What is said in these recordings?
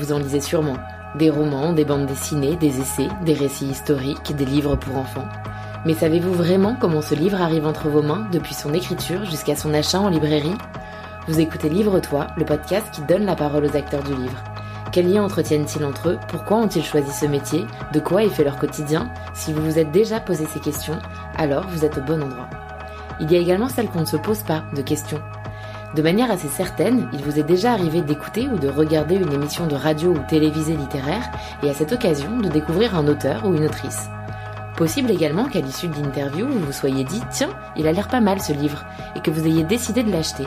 Vous en lisez sûrement. Des romans, des bandes dessinées, des essais, des récits historiques, des livres pour enfants. Mais savez-vous vraiment comment ce livre arrive entre vos mains depuis son écriture jusqu'à son achat en librairie? Vous écoutez Livre-toi, le podcast qui donne la parole aux acteurs du livre. Quels liens entretiennent-ils entre eux? Pourquoi ont-ils choisi ce métier? De quoi est fait leur quotidien? Si vous vous êtes déjà posé ces questions, alors vous êtes au bon endroit. Il y a également celles qu'on ne se pose pas de questions. De manière assez certaine, il vous est déjà arrivé d'écouter ou de regarder une émission de radio ou télévisée littéraire et à cette occasion de découvrir un auteur ou une autrice. Possible également qu'à l'issue de l'interview, vous vous soyez dit Tiens, il a l'air pas mal ce livre, et que vous ayez décidé de l'acheter.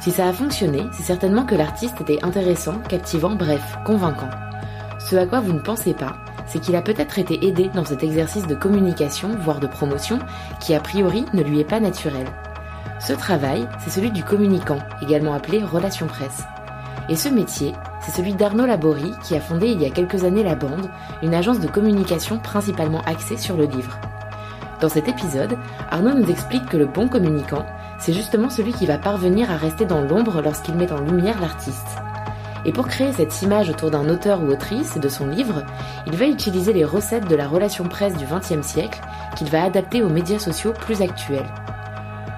Si ça a fonctionné, c'est certainement que l'artiste était intéressant, captivant, bref, convaincant. Ce à quoi vous ne pensez pas, c'est qu'il a peut-être été aidé dans cet exercice de communication, voire de promotion, qui a priori ne lui est pas naturel. Ce travail, c'est celui du communicant, également appelé relation presse. Et ce métier, c'est celui d'Arnaud Laborie qui a fondé il y a quelques années La Bande, une agence de communication principalement axée sur le livre. Dans cet épisode, Arnaud nous explique que le bon communicant, c'est justement celui qui va parvenir à rester dans l'ombre lorsqu'il met en lumière l'artiste. Et pour créer cette image autour d'un auteur ou autrice et de son livre, il va utiliser les recettes de la relation presse du XXe siècle qu'il va adapter aux médias sociaux plus actuels.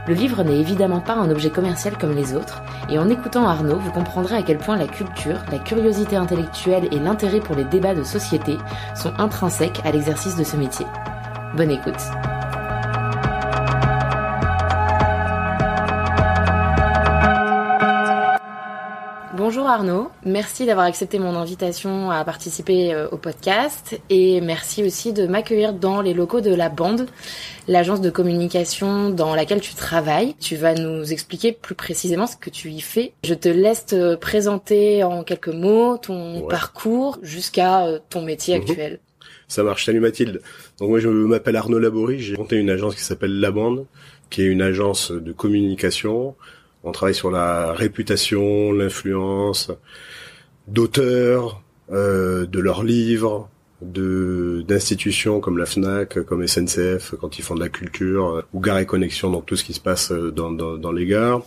Le livre n'est évidemment pas un objet commercial comme les autres, et en écoutant Arnaud, vous comprendrez à quel point la culture, la curiosité intellectuelle et l'intérêt pour les débats de société sont intrinsèques à l'exercice de ce métier. Bonne écoute. Bonjour Arnaud, merci d'avoir accepté mon invitation à participer euh, au podcast et merci aussi de m'accueillir dans les locaux de la bande, l'agence de communication dans laquelle tu travailles. Tu vas nous expliquer plus précisément ce que tu y fais. Je te laisse te présenter en quelques mots ton parcours jusqu'à euh, ton métier mhm. actuel. Ça marche. Salut Mathilde. Donc moi je m'appelle Arnaud Laborie, j'ai monté une agence qui s'appelle La Bande, qui est une agence de communication on travaille sur la réputation, l'influence d'auteurs, euh, de leurs livres, d'institutions comme la Fnac, comme SNCF quand ils font de la culture, euh, ou Gare et Connexion, donc tout ce qui se passe euh, dans, les gares.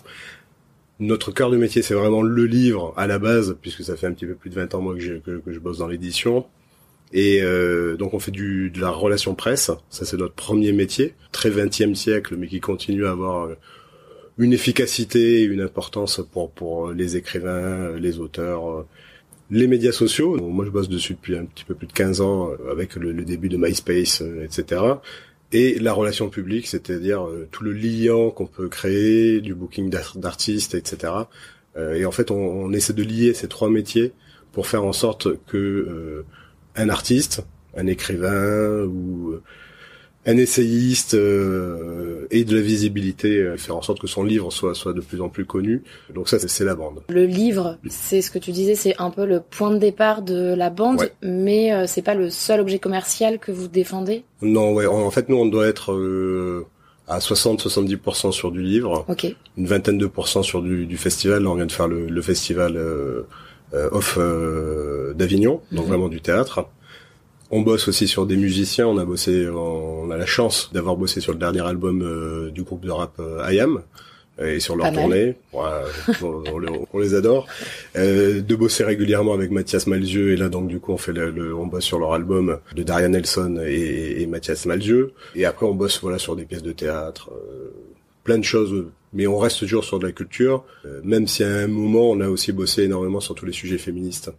Notre cœur de métier, c'est vraiment le livre à la base, puisque ça fait un petit peu plus de 20 ans moi que, je, que, je bosse dans l'édition. Et donc on fait du, de la relation presse, ça c'est notre premier métier, très 20e siècle, mais qui continue à avoir une efficacité une importance pour pour les écrivains, les auteurs, les médias sociaux. moi, je bosse dessus depuis un petit peu plus de 15 ans euh, avec le, début de MySpace, euh, etc. Et la relation publique, c'est-à-dire euh, tout le lien qu'on peut créer, du booking d'artistes, etc. Et en fait, on, on, essaie de lier ces trois métiers pour faire en sorte que un artiste, un écrivain ou un essayiste euh, et de la visibilité, euh, faire en sorte que son livre soit soit de plus en plus connu. Donc ça, c'est la bande. Le livre, c'est ce que tu disais, c'est un peu le point de départ de la bande, mais euh, c'est pas le seul objet commercial que vous défendez? Non, ouais. En, fait, nous, on doit être à 60-70% sur du livre, Ok. une vingtaine de pourcents sur du, du festival. Là, on vient de faire le, le festival off d'Avignon, donc mhm. vraiment du théâtre. On bosse aussi sur des musiciens. On a bossé, on a la chance d'avoir bossé sur le dernier album euh, du groupe de rap euh, IAM et sur leur tournée. on, les adore. Euh, de bosser régulièrement avec Mathias Malzieu et là donc du coup on fait le, on bosse sur leur album de Darian Nelson et, et Mathias Malzieu. Et après on bosse voilà sur des pièces de théâtre, euh, plein de choses. Mais on reste toujours sur de la culture, même si à un moment on a aussi bossé énormément sur tous les sujets féministes.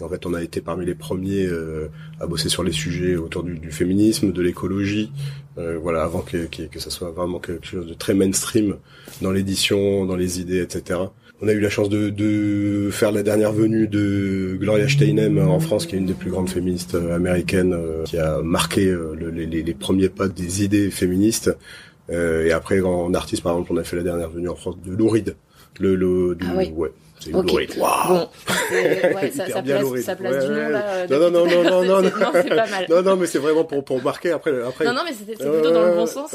En fait, on a été parmi les premiers euh, à bosser sur les sujets autour du, du féminisme, de l'écologie, euh, voilà, avant que, que, que, ça soit vraiment quelque chose de très mainstream dans l'édition, dans les idées, etc. On a eu la chance de, de, faire la dernière venue de Gloria Steinem en France, qui est une des plus grandes féministes euh, américaines, qui a marqué les, les, premiers pas des idées féministes. et après, en artiste, par exemple, on a fait la dernière venue en France de Louride. Le, le, ah oui. ouais, c'est okay. Bon, ouais, ça, ça, place, ça place du nom là. Non, non, non, non, non, non, c'est pas mal. Non, non, mais c'est vraiment pour pour marquer après. après. Non, non, mais c'est plutôt dans le bon sens.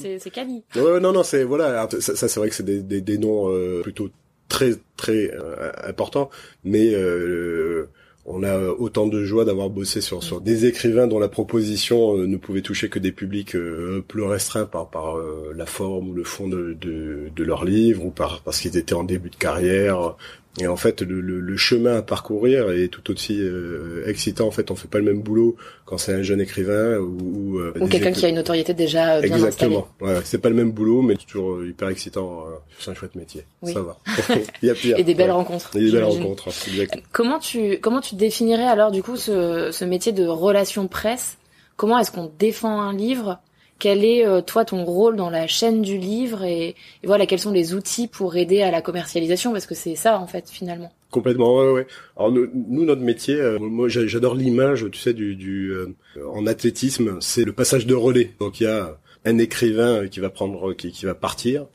c'est c'est Cali. Ouais, non, non, c'est voilà. Ça, ça c'est vrai que c'est des, des, des noms euh, plutôt très très euh, importants, mais euh, on a autant de joie d'avoir bossé sur, sur des écrivains dont la proposition euh, ne pouvait toucher que des publics euh, plus restreints par, par euh, la forme ou le fond de, de, de leur livre ou par, parce qu'ils étaient en début de carrière. Et en fait, le, le, chemin à parcourir est tout aussi euh, excitant. En fait, on fait pas le même boulot quand c'est un jeune écrivain ou, ou, quelqu'un qui a une notoriété déjà bien Exactement. Ouais, c'est pas le même boulot, mais toujours hyper excitant. c'est un chouette métier. Ça va. Il y a pire. Et des belles rencontres. Et des belles rencontres. Comment tu comment tu définirais alors du coup ce, ce métier de relation presse? Comment est-ce qu'on défend un livre quel est euh, toi ton rôle dans la chaîne du livre et, voilà quels sont les outils pour aider à la commercialisation parce que c'est ça en fait finalement. Complètement, ouais, ouais. Alors nous, notre métier, euh, moi j'adore l'image, tu sais, du, euh, en athlétisme, c'est le passage de relais. Donc il y a un écrivain qui va prendre, qui, qui va partir,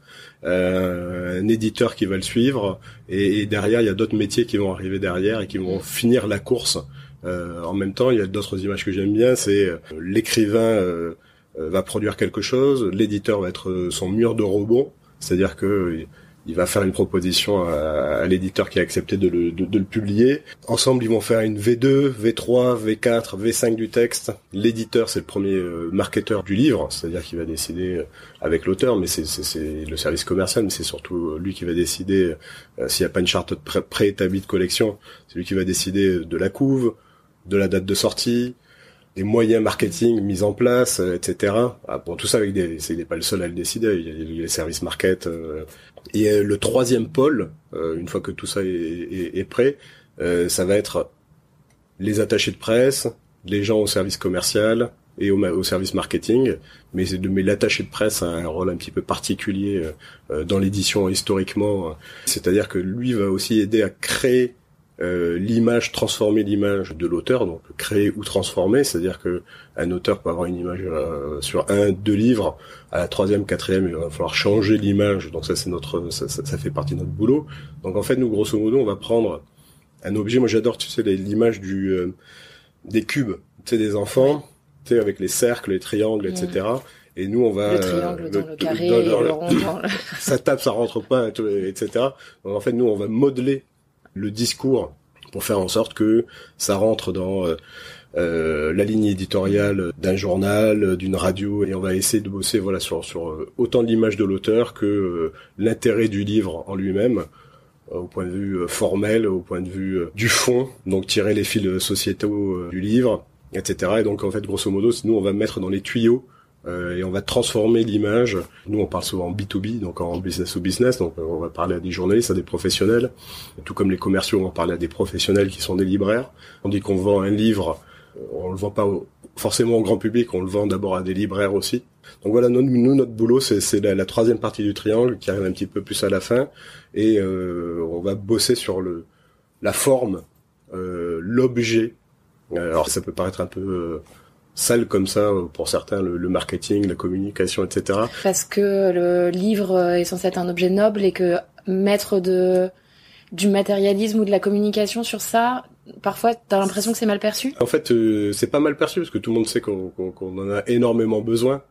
un éditeur qui va le suivre, et, derrière il y a d'autres métiers qui vont arriver derrière et qui vont finir la course. en même temps, il y a d'autres images que j'aime bien, c'est l'écrivain va produire quelque chose, l'éditeur va être euh, son mur de rebond, c'est-à-dire que euh, il va faire une proposition à, l'éditeur qui a accepté de le, de, le, publier. Ensemble, ils vont faire une V2, V3, V4, V5 du texte. L'éditeur, c'est le premier marketeur du livre, c'est-à-dire qu'il va décider avec l'auteur, mais c'est le service commercial, mais c'est surtout lui qui va décider s'il n'y a pas une charte préétablie de collection, c'est lui qui va décider de la couve, de la date de sortie, des moyens marketing mis en place, euh, etc. Ah, bon, tout ça avec des, c'est n'est pas le seul à le décider. Il y a, les services market. Euh. et euh, le troisième pôle, une fois que tout ça est, prêt, ça va être les attachés de presse, les gens au service commercial et au, au service marketing. Mais, mais l'attaché de presse a un rôle un petit peu particulier dans l'édition historiquement. C'est-à-dire que lui va aussi aider à créer euh, l'image, transformer l'image de l'auteur, donc créer ou transformer, c'est-à-dire que un auteur peut avoir une image euh, sur un, deux livres, à la troisième, quatrième, il va falloir changer l'image, donc ça c'est notre, ça, ça, fait partie de notre boulot. Donc en fait, nous grosso modo, on va prendre un objet. Moi, j'adore, tu sais, l'image du euh, des cubes, tu sais, des enfants, tu sais, avec les cercles, les triangles, etc. Et nous, on va le triangle dans le, carré, le, rond, ça tape, ça rentre pas, etc. Donc en fait, nous, on va modeler le discours pour faire en sorte que ça rentre dans euh, euh, la ligne éditoriale d'un journal, d'une radio, et on va essayer de bosser voilà sur sur euh, autant l'image de l'auteur que l'intérêt du livre en lui-même au point de vue formel, au point de vue du fond, donc tirer les fils sociétaux du livre, etc. Et donc en fait, grosso modo, nous on va mettre dans les tuyaux euh, et on va transformer l'image. Nous, on parle souvent en B2B, donc en business to business, donc on va parler à des journalistes, à des professionnels, tout comme les commerciaux vont parler à des professionnels qui sont des libraires. On dit qu'on vend un livre, euh, on le vend pas forcément au grand public, on le vend d'abord à des libraires aussi. Donc voilà, nous, notre boulot, c'est la, troisième partie du triangle qui arrive un petit peu plus à la fin, et euh, on va bosser sur le la forme, euh, l'objet. Alors ça peut paraître un peu sale comme ça pour certains le, marketing, la communication, etc. Parce que le livre est censé être un objet noble et que mettre de du matérialisme ou de la communication sur ça, parfois t'as l'impression que c'est mal perçu? En fait, euh, c'est pas mal perçu parce que tout le monde sait qu'on en a énormément besoin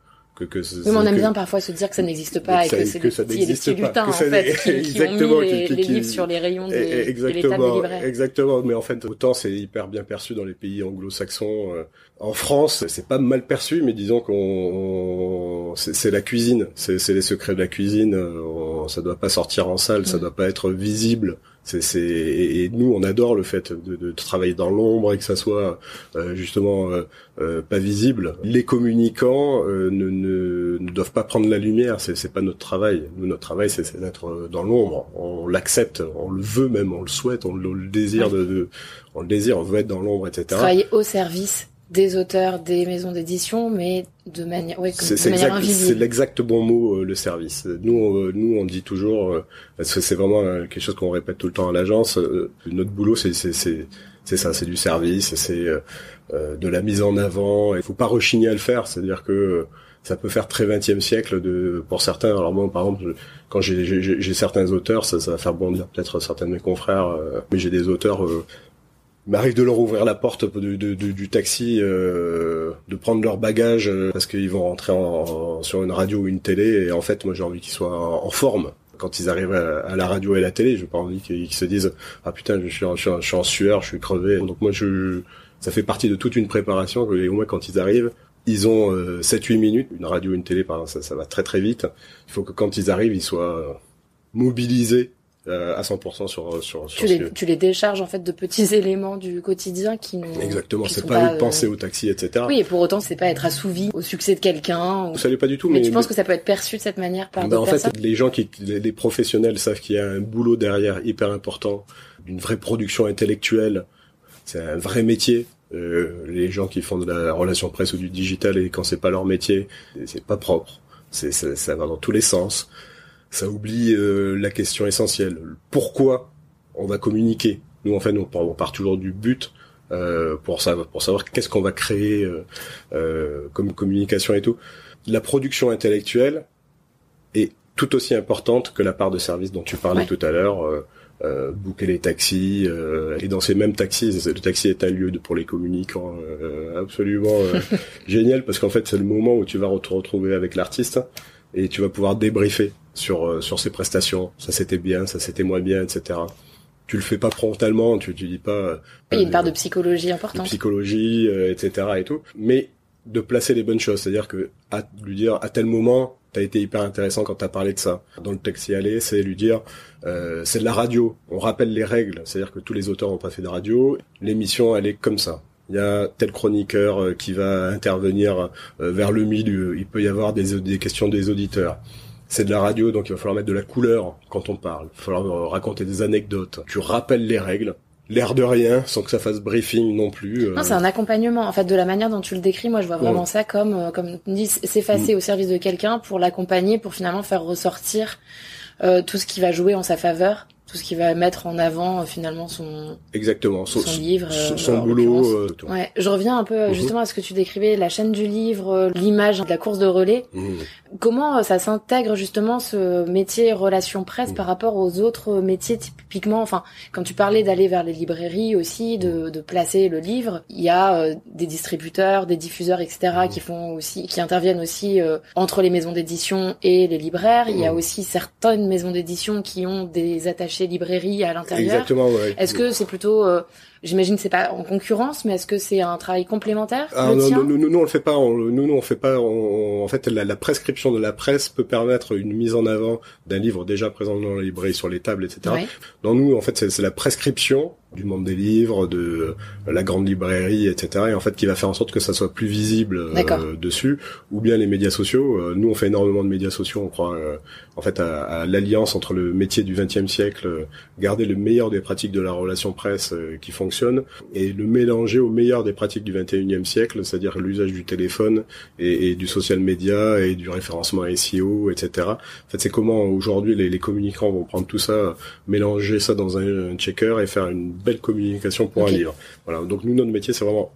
que, que oui, mais on aime bien parfois se dire que ça n'existe pas et que, c'est des petits, des petits lutins en fait qui, exactement, ont mis les, les livres sur les rayons des, exactement, des libraires. Exactement, mais en fait autant c'est hyper bien perçu dans les pays anglo-saxons. Euh, en France, c'est pas mal perçu, mais disons qu'on c'est la cuisine, c'est les secrets de la cuisine. On, ça doit pas sortir en salle, ça mm. doit pas être visible c'est, et, nous, on adore le fait de, de travailler dans l'ombre et que ça soit euh, justement euh, euh, pas visible. Les communicants ne, ne, ne, doivent pas prendre la lumière. C'est, c'est pas notre travail. Nous, notre travail, c'est, d'être dans l'ombre. On l'accepte, on le veut même, on le souhaite, on le, désire de, de, on le désire, on veut être dans l'ombre, etc. Travailler au service des auteurs, des maisons d'édition, mais de manière, ouais, de manière invisible. C'est l'exact bon mot, euh, le service. Nous, euh, nous, on dit toujours, euh, parce que c'est vraiment quelque chose qu'on répète tout le temps à l'agence. notre boulot, c'est ça, c'est du service, c'est de la mise en avant. Il faut pas rechigner à le faire. C'est-à-dire que ça peut faire très 20e siècle de pour certains. Alors moi, par exemple, quand j'ai certains auteurs, ça, ça va faire bondir peut-être certains de mes confrères, mais j'ai des auteurs il m'arrive de leur ouvrir la porte du taxi, euh, de prendre leur bagage euh, parce qu'ils vont rentrer en, sur une radio ou une télé. Et en fait, moi, j'ai envie qu'ils soient en, forme quand ils arrivent à, la radio et la télé. J'ai pas envie qu'ils se disent ah putain, je suis, en, je, suis en, sueur, je suis crevé. Donc moi, je, ça fait partie de toute une préparation. Et au moins, quand ils arrivent, ils ont euh, 7-8 minutes. Une radio, une télé, par exemple, ça, ça va très très vite. Il faut que quand ils arrivent, ils soient mobilisés euh, à 100% sur sur, sur tu les, tu les décharges en fait de petits éléments du quotidien qui n'ont Exactement, c'est pas, euh, de penser au taxi, etc. Oui, et pour autant, c'est pas être assouvi au succès de quelqu'un. ou- Ça l'est pas du tout, Mais, mais, tu penses que ça peut être perçu de cette manière par d'autres en fait, personnes les gens qui, les, les professionnels savent qu'il y a un boulot derrière hyper important, d'une vraie production intellectuelle. C'est un vrai métier. Euh, les gens qui font de la relation presse ou du digital et quand c'est pas leur métier, c'est pas propre. C'est, ça, ça va dans tous les sens. Ça oublie euh, la question essentielle. Pourquoi on va communiquer? Nous, en fait, on part, on part toujours du but euh, pour savoir, pour savoir qu'est-ce qu'on va créer euh, euh, comme communication et tout. La production intellectuelle est tout aussi importante que la part de service dont tu parlais Ouais. tout à l'heure. Euh, euh, booker les taxis euh, et dans ces mêmes taxis le taxi est un lieu de, pour les communicants euh, absolument euh, génial parce qu'en fait c'est le moment où tu vas te retrouver avec l'artiste et tu vas pouvoir débriefer sur euh, sur ses prestations ça c'était bien ça c'était moins bien etc tu le fais pas frontalement tu tu dis pas euh, Il y a une part de psychologie importante. psychologie euh, etc et tout mais de placer les bonnes choses c'est-à-dire que à lui dire à tel moment t'as été hyper intéressant quand t'as parlé de ça dans le taxi aller c'est lui dire euh, c'est de la radio. On rappelle les règles, c'est-à-dire que tous les auteurs n'ont pas fait de radio. L'émission, elle est comme ça. Il y a tel chroniqueur qui va intervenir vers le milieu. Il peut y avoir des, des questions des auditeurs. C'est de la radio, donc il va falloir mettre de la couleur quand on parle. Il va falloir euh, raconter des anecdotes. Tu rappelles les règles. L'air de rien, sans que ça fasse briefing non plus. euh. Non, c'est un accompagnement. En fait, de la manière dont tu le décris, moi, je vois vraiment Ouais. ça comme, euh, comme s'effacer au service de quelqu'un pour l'accompagner, pour finalement faire ressortir euh, tout ce qui va jouer en sa faveur, tout ce qui va mettre en avant euh, finalement son, Exactement. son, Son, livre. euh, son- son en boulot. euh. Ouais, je reviens un peu euh, Mhm. justement à ce que tu décrivais, la chaîne du livre, euh, l'image de la course de relais. Mmh. Comment euh, ça s'intègre justement ce métier relation presse Mhm. par rapport aux autres métiers typiquement Enfin, quand tu parlais d'aller vers les librairies aussi, de, de placer le livre, il y a euh, des distributeurs, des diffuseurs, etc. Mhm. qui font aussi, qui interviennent aussi euh, entre les maisons d'édition et les libraires. Il y a Mhm. aussi certaines maisons d'édition qui ont des attachés librairies à l'intérieur. Exactement. Ouais. Est-ce que c'est plutôt, euh, j'imagine que c'est pas en concurrence, mais est-ce que c'est un travail complémentaire Ah, le non, nous, on le fait pas. On, nous, nous, on fait pas. on- en fait, la, la prescription de la presse peut permettre une mise en avant d'un livre déjà présent dans la librairie sur les tables, etc. Ouais. Dans nous, en fait, c'est la prescription du monde des livres, de la grande librairie, etc. Et en fait, qui va faire en sorte que ça soit plus visible euh, dessus, ou bien les médias sociaux. Euh, nous, on fait énormément de médias sociaux. On croit, euh, en fait, à, à l'alliance entre le métier du XXe siècle, euh, garder le meilleur des pratiques de la relation presse euh, qui fonctionne, et le mélanger au meilleur des pratiques du XXIe siècle, c'est-à-dire l'usage du téléphone et, et du social media et du référencement SEO, etc. En fait, c'est comment aujourd'hui les, les communicants vont prendre tout ça, mélanger ça dans un, un checker et faire une belle communication pour un livre. Voilà. Donc nous, notre métier, c'est vraiment,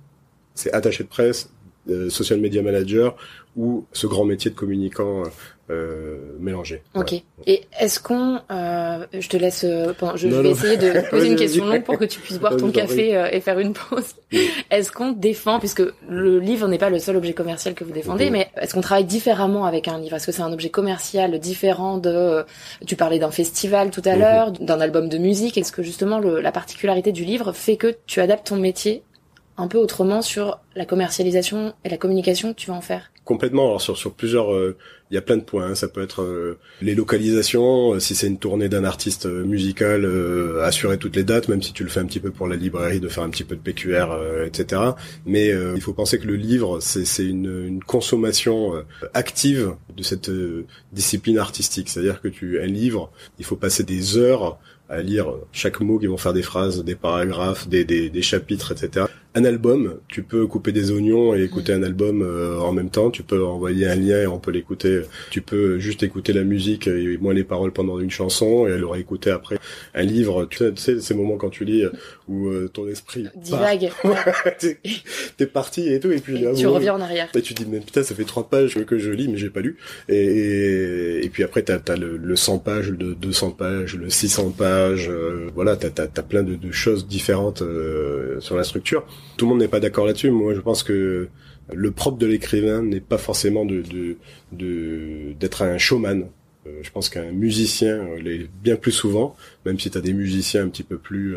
c'est attaché de presse, euh, social media manager ou ce grand métier de communicant euh, mélangé. Ok. Et est-ce qu'on, euh, je te laisse, euh, je, Non, je vais non. essayer de poser une question longue pour que tu puisses boire ton café euh, et faire une pause. Oui. Est-ce qu'on défend, puisque le livre n'est pas le seul objet commercial que vous défendez, mais est-ce qu'on travaille différemment avec un livre? Est-ce que c'est un objet commercial différent de, euh, tu parlais d'un festival tout à Mhm. l'heure, d'un album de musique Est-ce que justement le- la particularité du livre fait que tu adaptes ton métier un peu autrement sur la commercialisation et la communication que tu vas en faire? Complètement. Alors sur sur plusieurs, euh, il y a plein de points. hein. Ça peut être euh, les localisations, euh, si c'est une tournée d'un artiste euh, musical, euh, assurer toutes les dates, même si tu le fais un petit peu pour la librairie, de faire un petit peu de PQR, etc. Mais il faut penser que le livre, c'est c'est une, une consommation active de cette discipline artistique. C'est-à-dire que tu un livre, il faut passer des heures à lire chaque mot qui vont faire des phrases, des paragraphes, des, des, des chapitres, etc. Un album, tu peux couper des oignons et écouter un album euh, en même temps. Tu peux envoyer un lien et on peut l'écouter. Tu peux juste écouter la musique et moi les paroles pendant une chanson et elle aurait écouté après un livre. Tu sais, tu sais, ces moments quand tu lis euh, où euh, ton esprit. Divague. T'es- parti et tout et puis Et à un tu reviens en arrière. et tu dis mais putain ça fait trois pages que je lis mais j'ai pas lu et, et, puis après t'as as le, le 100 pages le 200 pages le 600 pages euh, voilà t'as as, plein de, de choses différentes euh, sur la structure tout le monde n'est pas d'accord là-dessus moi je pense que le propre de l'écrivain n'est pas forcément de de de- d'être un showman Euh, je pense qu'un musicien l'est bien plus souvent même si t'as des musiciens un petit peu plus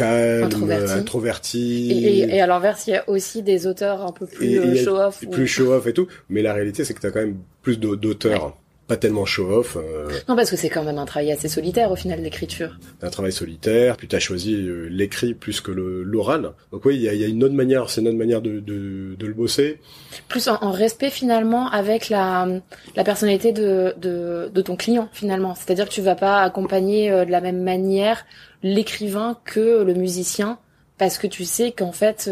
Introvertis. introvertis Et, et, et à l'inverse, il y a aussi des auteurs un peu plus euh, show-off. ou- plus show off et tout mais la réalité c'est que t'as quand même plus d'au- d'auteurs pas tellement show-off. Euh, non, parce que c'est quand même un travail assez solitaire au final l'écriture. Un travail solitaire, puis tu as choisi euh, l'écrit plus que l'oral. Donc oui, il y a, y a, une autre manière, c'est une autre manière de, de, de le bosser. Plus en, en, respect finalement avec la, la personnalité de, de, de ton client finalement. C'est-à-dire que tu vas pas accompagner euh, de la même manière l'écrivain que le musicien parce que tu sais qu'en fait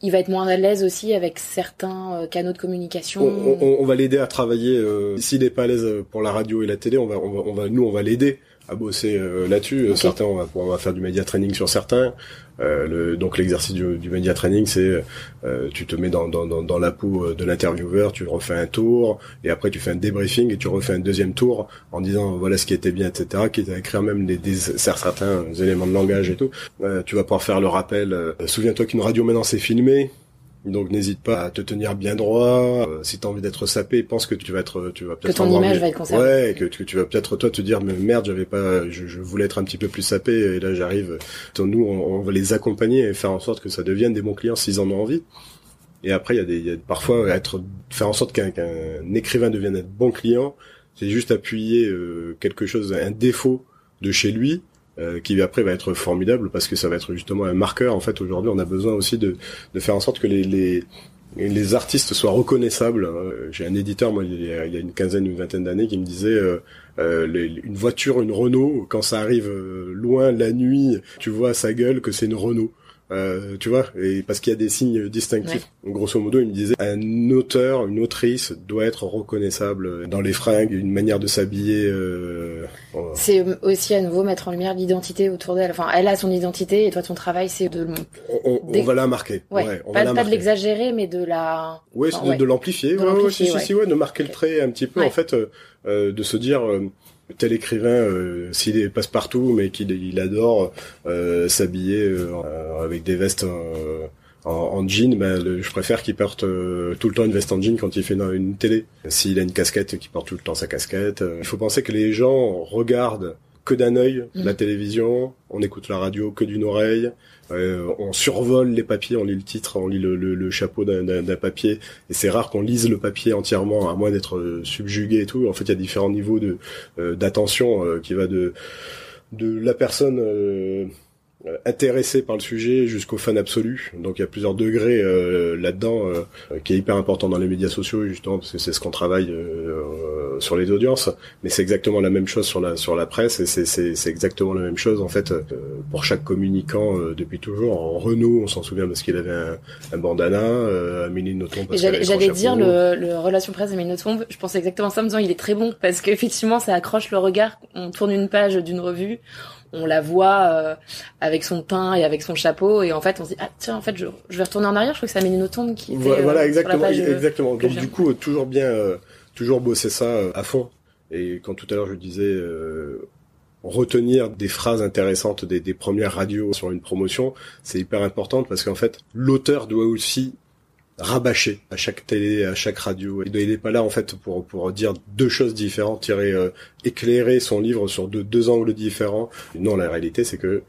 il va être moins à l'aise aussi avec certains euh, canaux de communication. On, on, on va l'aider à travailler. Euh, S'il n'est pas à l'aise pour la radio et la télé, on va, on va, on va nous, on va l'aider à bosser euh, là-dessus. Certains, on va, on va faire du média training sur certains. Euh, le, donc l'exercice du, du média training, c'est euh, tu te mets dans, dans, dans, dans la peau de l'intervieweur, tu refais un tour, et après tu fais un débriefing et tu refais un deuxième tour en disant voilà ce qui était bien, etc. Qui à écrire même des, des, certains éléments de langage et tout. tu vas pouvoir faire le rappel. Souviens-toi qu'une radio maintenant c'est filmé. Donc n'hésite pas à te tenir bien droit. Euh, si t'as envie d'être sapé, pense que tu vas être, tu vas peut-être que ton image va être conservée. Ouais, que, que, tu vas peut-être toi te dire mais merde, j'avais pas, je, je, voulais être un petit peu plus sapé et là j'arrive. Nous, on, on, va les accompagner et faire en sorte que ça devienne des bons clients s'ils en ont envie. Et après, il y a des, y a parfois être, faire en sorte qu'un écrivain devienne un bon client, c'est juste appuyer euh, quelque chose, un défaut de chez lui euh, qui après va être formidable parce que ça va être justement un marqueur. En fait, aujourd'hui, on a besoin aussi de, faire en sorte que les, les, les artistes soient reconnaissables. Euh, j'ai un éditeur, moi, il y a, une quinzaine, une vingtaine d'années, qui me disait euh une voiture, une Renault, quand ça arrive loin la nuit, tu vois à sa gueule que c'est une Renault. Euh, tu vois, et parce qu'il y a des signes distinctifs. Grosso modo, il me disait un auteur, une autrice doit être reconnaissable dans les fringues, une manière de s'habiller. Euh, c'est aussi à nouveau mettre en lumière l'identité autour d'elle. Enfin, elle a son identité et toi ton travail c'est de. On, on, va la marquer. Ouais. on pas, va pas de l'exagérer, mais de la. Ouais, de, de l'amplifier. Ouais, si, si, si, ouais, de marquer le trait un petit peu en fait, euh, de se dire tel écrivain, euh, s'il passe partout, mais qu'il il adore euh, s'habiller euh, avec des vestes en, en, jean, ben, je préfère qu'il porte tout le temps une veste en jean quand il fait une, une télé. S'il a une casquette, qu'il porte tout le temps sa casquette. Il faut penser que les gens regardent que d'un œil la mm. télévision, on écoute la radio que d'une oreille, euh, on survole les papiers, on lit le titre, on lit le, le, le chapeau d'un papier, et c'est rare qu'on lise le papier entièrement, à moins d'être euh, subjugué et tout. En fait, il y a différents niveaux de euh, d'attention qui va de de la personne euh, intéressé par le sujet jusqu'au fan absolu. Donc il y a plusieurs degrés euh, là-dedans euh, qui est hyper important dans les médias sociaux justement parce que c'est ce qu'on travaille sur les audiences. Mais c'est exactement la même chose sur la sur la presse et c'est c'est exactement la même chose en fait pour chaque communicant depuis toujours. En Renault, on s'en souvient parce qu'il avait un, un bandana, Amélie Nothomb. J'allais dire le, le, relation presse d'Amélie Nothomb. Je pensais exactement ça en me disant il est très bon parce qu'effectivement ça accroche le regard. On tourne une page d'une revue on la voit euh, avec son teint et avec son chapeau et en fait on se dit ah tiens en fait je, je vais retourner en arrière je crois que c'est Amélie Nothomb qui était, voilà, exactement exactement. Donc du coup toujours bien euh, toujours bosser ça euh, à fond. Et quand tout à l'heure je disais retenir des phrases intéressantes des, des premières radios sur une promotion c'est hyper important parce qu'en fait l'auteur doit aussi rabâché à chaque télé, à chaque radio. Il n'est pas là en fait pour pour dire deux choses différentes, tirer euh, éclairer son livre sur deux, deux angles différents. Non, la réalité c'est que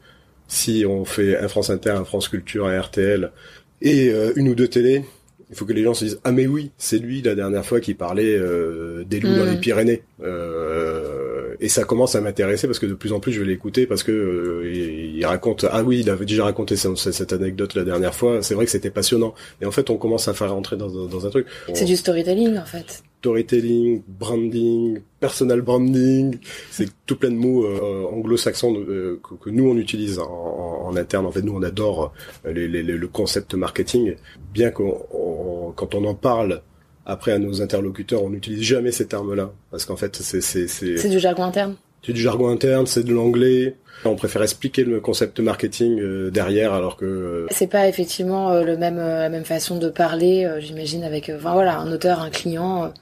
si on fait un France Inter, un France Culture, un RTL et euh, une ou deux télés, il faut que les gens se disent ah mais oui c'est lui la dernière fois qui parlait euh, des loups dans les mm. Pyrénées euh, et ça commence à m'intéresser parce que de plus en plus je vais l'écouter parce que euh, il, raconte ah oui il avait déjà raconté cette, cette anecdote la dernière fois. C'est vrai que c'était passionnant. Et en fait on commence à faire rentrer dans, dans un truc. C'est du storytelling en fait. Storytelling, branding, personal branding, c'est tout plein de mots euh, anglo-saxons euh, que, nous on utilise en, en, interne. En fait, nous on adore euh, les, les, le concept marketing, bien qu'on quand on en parle après à nos interlocuteurs, on n'utilise jamais ces termes-là parce qu'en fait c'est c'est c'est du jargon interne. C'est du jargon interne, c'est de l'anglais. On préfère expliquer le concept marketing derrière, alors que c'est pas effectivement le même la même façon de parler. j'imagine avec, enfin voilà, un auteur, un client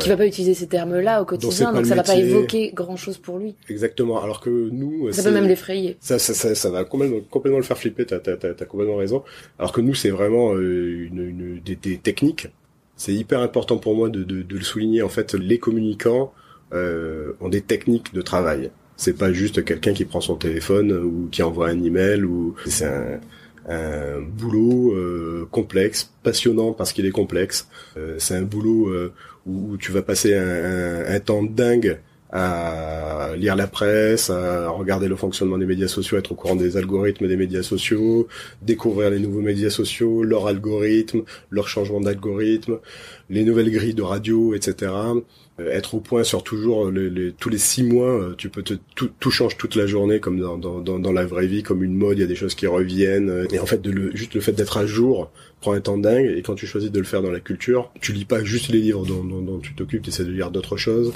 qui va pas utiliser ces termes-là au quotidien, donc ça va pas évoquer grand-chose pour lui. Exactement. Alors que nous, ça peut même l'effrayer. Ça, ça, ça, ça, va complètement, complètement le faire flipper. T'as, t'as, t'as, complètement raison. Alors que nous, c'est vraiment euh, une, une des, des, techniques. C'est hyper important pour moi de, de, de, le souligner. En fait, les communicants euh, ont des techniques de travail. C'est pas juste quelqu'un qui prend son téléphone ou qui envoie un email ou c'est un un boulot euh, complexe, passionnant parce qu'il est complexe. Euh, c'est un boulot euh, où, tu vas passer un, un, temps dingue à lire la presse, à regarder le fonctionnement des médias sociaux, être au courant des algorithmes des médias sociaux, découvrir les nouveaux médias sociaux, leurs algorithmes, leurs changements d'algorithmes, les nouvelles grilles de radio, etc. Euh, être au point sur toujours les, tous les six mois, euh, tu peux te tout, tout change toute la journée comme dans, dans, dans, la vraie vie, comme une mode, il y a des choses qui reviennent. Et en fait, de le, juste le fait d'être à jour prend un temps dingue. Et quand tu choisis de le faire dans la culture, tu lis pas juste les livres dont, dont, dont tu t'occupes, tu essaies de lire d'autres choses.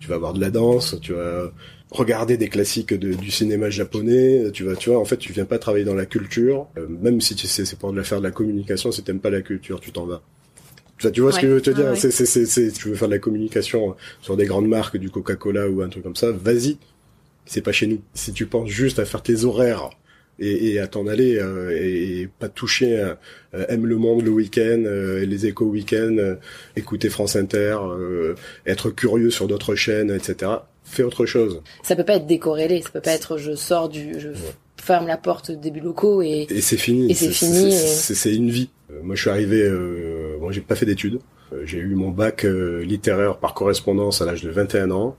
Tu vas avoir de la danse, tu vas regarder des classiques de, du cinéma japonais. Tu vas, tu vois, en fait, tu viens pas travailler dans la culture, euh, même si tu sais c'est pour faire de la communication. Si t'aimes pas la culture, tu t'en vas tu vois ce que je veux te dire? C'est, c'est, c'est, tu veux faire de la communication sur des grandes marques, du Coca-Cola ou un truc comme ça, vas-y. C'est pas chez nous. Si tu penses juste à faire tes horaires et, et à t'en aller euh, et, pas toucher euh, aime le monde le week-end, euh, les échos week-end, écouter France Inter, être curieux sur d'autres chaînes, etc. Fais autre chose. Ça peut pas être décorrélé. Ça peut pas être je sors du, je ferme la porte des locaux et et c'est fini. Et c'est fini. C'est une vie. moi, je suis arrivé. Euh, moi, j'ai pas fait d'études. J'ai eu mon bac euh, littéraire par correspondance à l'âge de 21 ans.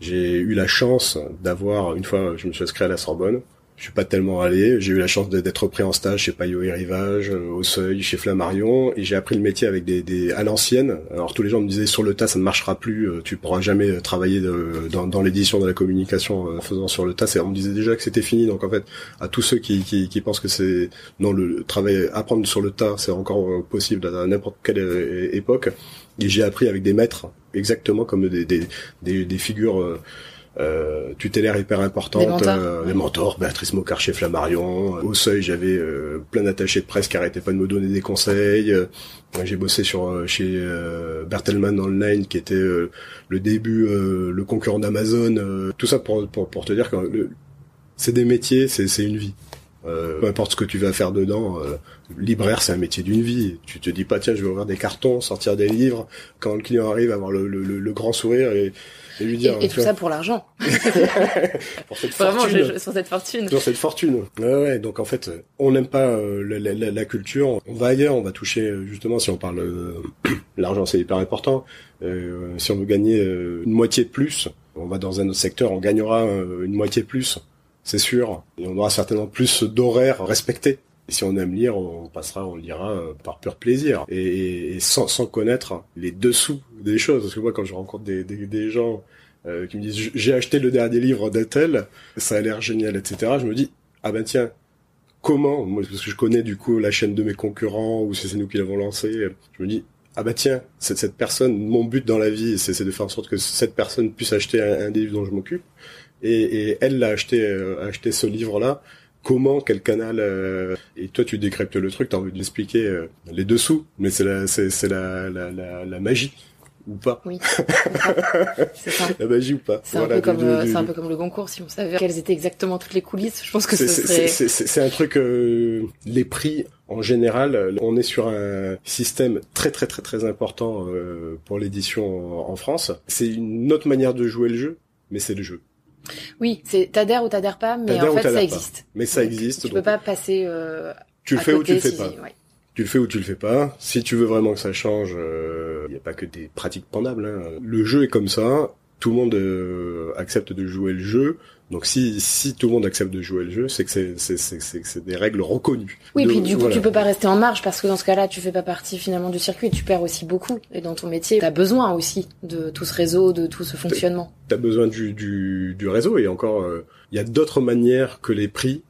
J'ai eu la chance d'avoir, une fois, je me suis inscrit à la Sorbonne je suis pas tellement allé. J'ai eu la chance d'être pris en stage chez Payot et Rivage, euh, au Seuil, chez Flammarion, et j'ai appris le métier avec des, des à l'ancienne. Alors tous les gens me disaient sur le tas ça ne marchera plus, euh, tu pourras jamais euh, travailler dans, l'édition de la communication en faisant sur le tas. On me disait déjà que c'était fini. Donc en fait, à tous ceux qui, qui, pensent que c'est non le travail apprendre sur le tas, c'est encore possible à n'importe quelle époque. Et j'ai appris avec des maîtres exactement comme des, des, des figures euh, tutélaire hyper importante, les mentors, euh, Béatrice Mocard chez Flammarion. Au seuil, j'avais euh, plein d'attachés de presse qui arrêtaient pas de me donner des conseils. J'ai bossé sur chez Bertelmann Online, qui était le début, le concurrent d'Amazon. tout ça pour, pour, pour te dire que c'est des métiers, c'est une vie. Euh, peu importe ce que tu vas faire dedans, euh, libraire c'est un métier d'une vie. Tu te dis pas tiens je vais ouvrir des cartons, sortir des livres, quand le client arrive avoir le, le, le grand sourire et, et lui dire. Et, tout ça pour l'argent. pour cette Vraiment, fortune. sur cette fortune. Sur cette fortune. Ouais, ouais. Donc en fait, on n'aime pas euh, la, la, la, culture. On va ailleurs. On va toucher euh, justement si on parle euh, l'argent, c'est hyper important. Euh, si on veut gagner une moitié de plus, on va dans un autre secteur, on gagnera une moitié de plus, c'est sûr. Et on aura certainement plus d'horaires respectés. Si on aime lire, on passera, on lira par pur plaisir et, sans, connaître les dessous des choses. Parce que moi, quand je rencontre des, gens euh, qui me disent j'ai acheté le dernier livre d'Intel, ça a l'air génial, etc. Je me dis ah ben tiens comment? Moi parce que je connais du coup la chaîne de mes concurrents ou c'est nous qui l'avons lancé. Je me dis ah bah tiens cette, personne mon but dans la vie c'est de faire en sorte que cette personne puisse acheter un, des livres dont je m'occupe et, elle l'a acheté euh, acheté ce livre là comment, quel canal, euh, et toi tu décryptes le truc, t'as envie d'expliquer euh, les dessous, mais c'est la, c'est, c'est la, la, la, la, magie ou pas. Oui. C'est ça. La magie ou pas. C'est un, peu comme, euh, c'est un peu comme le concours. Si on savait quelles étaient exactement toutes les coulisses, je pense que ce serait. C'est un truc. Euh, les prix en général, on est sur un système très très très très important euh, pour l'édition en, France. C'est une autre manière de jouer le jeu, mais c'est le jeu. Oui, c'est t'adhères ou t'adhères pas, mais en fait ça existe. Mais ça existe. Tu peux pas passer. Euh, tu le fais ou tu le fais pas. Tu le fais ou tu le fais pas. Si tu veux vraiment que ça change, il euh, n'y a pas que des pratiques pendables. Hein. Le jeu est comme ça. Tout le monde euh, accepte de jouer le jeu. Donc si si tout le monde accepte de jouer le jeu, c'est que c'est c'est c'est c'est des règles reconnues. Oui, puis du coup tu peux pas rester en marge parce que dans ce cas-là tu fais pas partie finalement du circuit, tu perds aussi beaucoup. Et dans ton métier, t'as besoin aussi de tout ce réseau, de tout ce fonctionnement. T'as besoin du du du réseau et encore euh, il y a d'autres manières que les prix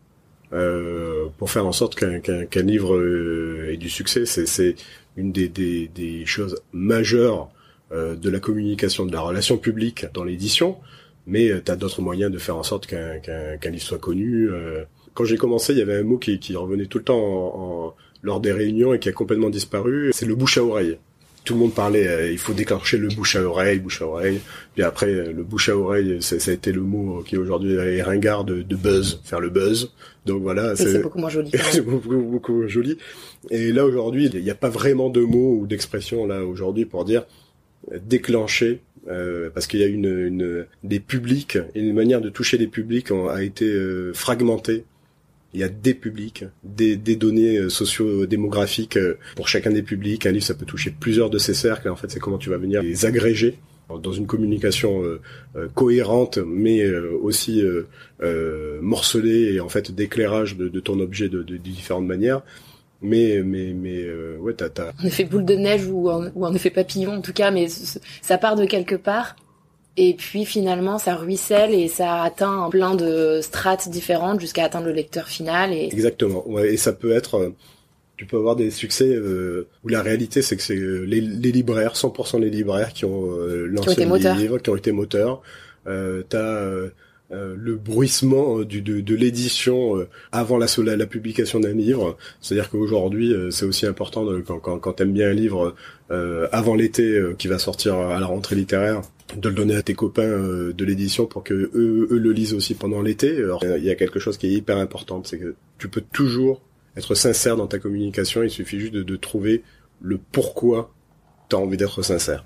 euh, pour faire en sorte qu'un qu'un livre euh, ait du succès. C'est une des, des, des, choses majeures euh, de la communication, de la relation publique dans l'édition. Mais tu as d'autres moyens de faire en sorte qu'un qu'un livre soit connu. Quand j'ai commencé, il y avait un mot qui, qui revenait tout le temps en, lors des réunions et qui a complètement disparu. C'est le bouche à oreille tout le monde parlait, euh, il faut déclencher le bouche à oreille, bouche à oreille. Puis après, euh, le bouche à oreille, ça, a été le mot qui aujourd'hui est ringard de, buzz, faire le buzz. Donc voilà, c'est beaucoup moins joli. c'est beaucoup, beaucoup joli. Et là aujourd'hui, il n'y a pas vraiment de mots ou d'expression là aujourd'hui pour dire déclencher. Euh, parce qu'il y a une, des publics une manière de toucher les publics a été fragmentée il y a des publics, des, données euh, socio-démographiques euh, pour chacun des publics. Un livre, ça peut toucher plusieurs de ces cercles. En fait, c'est comment tu vas venir les agréger dans une communication euh, cohérente, mais aussi morcelée et en fait d'éclairage de, ton objet de, différentes manières. Mais mais mais ouais, t'as, t'as... En effet boule de neige ou en, ou en effet papillon en tout cas, mais ça part de quelque part et puis finalement, ça ruisselle et ça atteint plein de strates différentes jusqu'à atteindre le lecteur final. Et... Exactement. Ouais, et ça peut être, euh, tu peux avoir des succès euh, où la réalité c'est que c'est euh, les, les, libraires, 100% les libraires qui ont euh, lancé le livre, qui ont été moteurs. Euh, T'as le bruissement du, de, l'édition avant la, publication d'un livre. C'est-à-dire qu'aujourd'hui, c'est aussi important quand, quand, t'aimes bien un livre avant l'été qui va sortir à la rentrée littéraire, de le donner à tes copains euh, de l'édition pour que eux, eux, le lisent aussi pendant l'été. il y a quelque chose qui est hyper important, c'est que tu peux toujours être sincère dans ta communication. Il suffit juste de, de trouver le pourquoi t'as envie d'être sincère.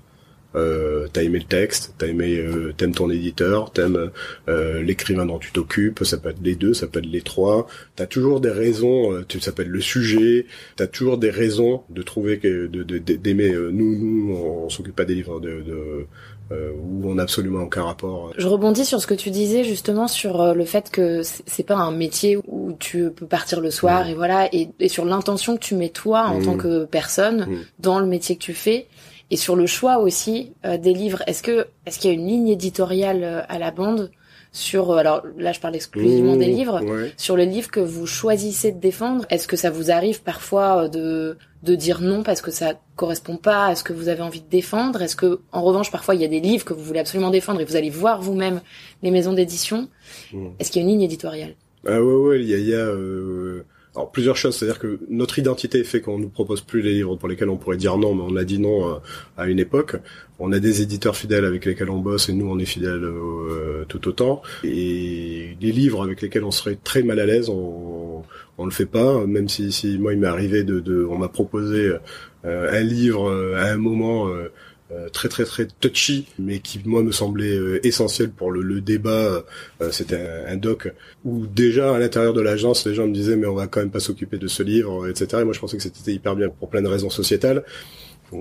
Euh, t'as aimé le texte, t'as aimé, euh, t'aimes ton éditeur, t'aimes euh, l'écrivain dont tu t'occupes, ça peut être les deux, ça peut être les trois. T'as toujours des raisons, euh, tu, ça peut être le sujet. T'as toujours des raisons de trouver que, de, d'aimer. Euh, nous, nous, on, s'occupe pas des livres de, de euh, où on n'a absolument aucun rapport. Je rebondis sur ce que tu disais justement sur le fait que c'est pas un métier où tu peux partir le soir et voilà et, et sur l'intention que tu mets toi en tant mmh. que personne mmh. dans le métier que tu fais et sur le choix aussi euh, des livres. Est-ce que est-ce qu'il y a une ligne éditoriale euh, à la bande sur euh, alors là je parle exclusivement des livres sur le livre que vous choisissez de défendre est-ce que ça vous arrive parfois euh, de de dire non parce que ça correspond pas à ce que vous avez envie de défendre? Est-ce que en revanche parfois il y a des livres que vous voulez absolument défendre et vous allez voir vous-même les maisons d'édition? Mmh. est-ce qu'il y a une ligne éditoriale? Ah ouais ouais il y a, y a euh alors plusieurs choses, c'est-à-dire que notre identité fait qu'on nous propose plus les livres pour lesquels on pourrait dire non, mais on a dit non euh, à une époque. On a des éditeurs fidèles avec lesquels on bosse et nous on est fidèles euh, tout autant. Et les livres avec lesquels on serait très mal à l'aise, on, on le fait pas. Même si, si moi il m'est arrivé de, de on m'a proposé euh, un livre à un moment euh, très très très touchy, mais qui moi me semblait euh, essentiel pour le, le débat. Euh, c'était un, doc où déjà à l'intérieur de l'agence, les gens me disaient mais on va quand même pas s'occuper de ce livre, etc. Et moi je pensais que c'était hyper bien pour plein de raisons sociétales.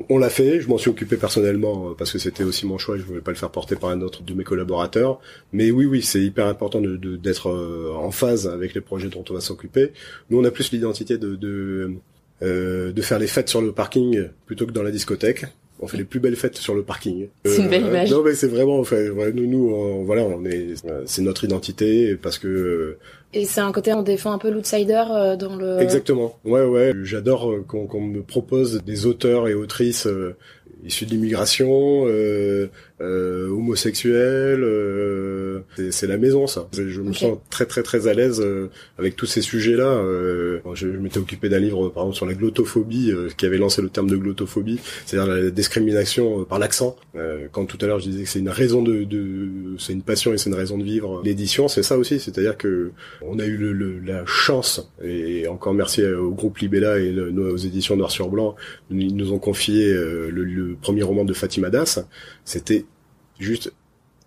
On l'a fait, je m'en suis occupé personnellement parce que c'était aussi mon choix et je voulais pas le faire porter par un autre de mes collaborateurs. Mais oui, oui, c'est hyper important d'être de, en phase avec les projets dont on va s'occuper. Nous, on a plus l'identité de, de, de faire les fêtes sur le parking plutôt que dans la discothèque on fait les plus belles fêtes sur le parking. C'est une belle euh, image. Non mais c'est vraiment, enfin, nous, nous, voilà, on est, c'est notre identité parce que. Et c'est un côté on défend un peu l'outsider euh, dans le. Exactement. Ouais, ouais. J'adore euh, qu'on me propose des auteurs et autrices issus de l'immigration, euh, euh, homosexuels. Euh, c'est la maison, ça. Je me sens très très très à l'aise euh, avec tous ces sujets-là. Euh, je, je m'étais occupé d'un livre, par exemple, sur la glottophobie, qui avait lancé le terme de glottophobie, c'est-à-dire la discrimination par l'accent. quand tout à l'heure je disais que c'est une raison de, de c'est une passion et c'est une raison de vivre. L'édition, c'est ça aussi, c'est-à-dire que on a eu le, le, la chance et encore merci au groupe Libella et nos éditions Noir sur Blanc, ils nous ont confié le, le premier roman de Fatima Das, c'était juste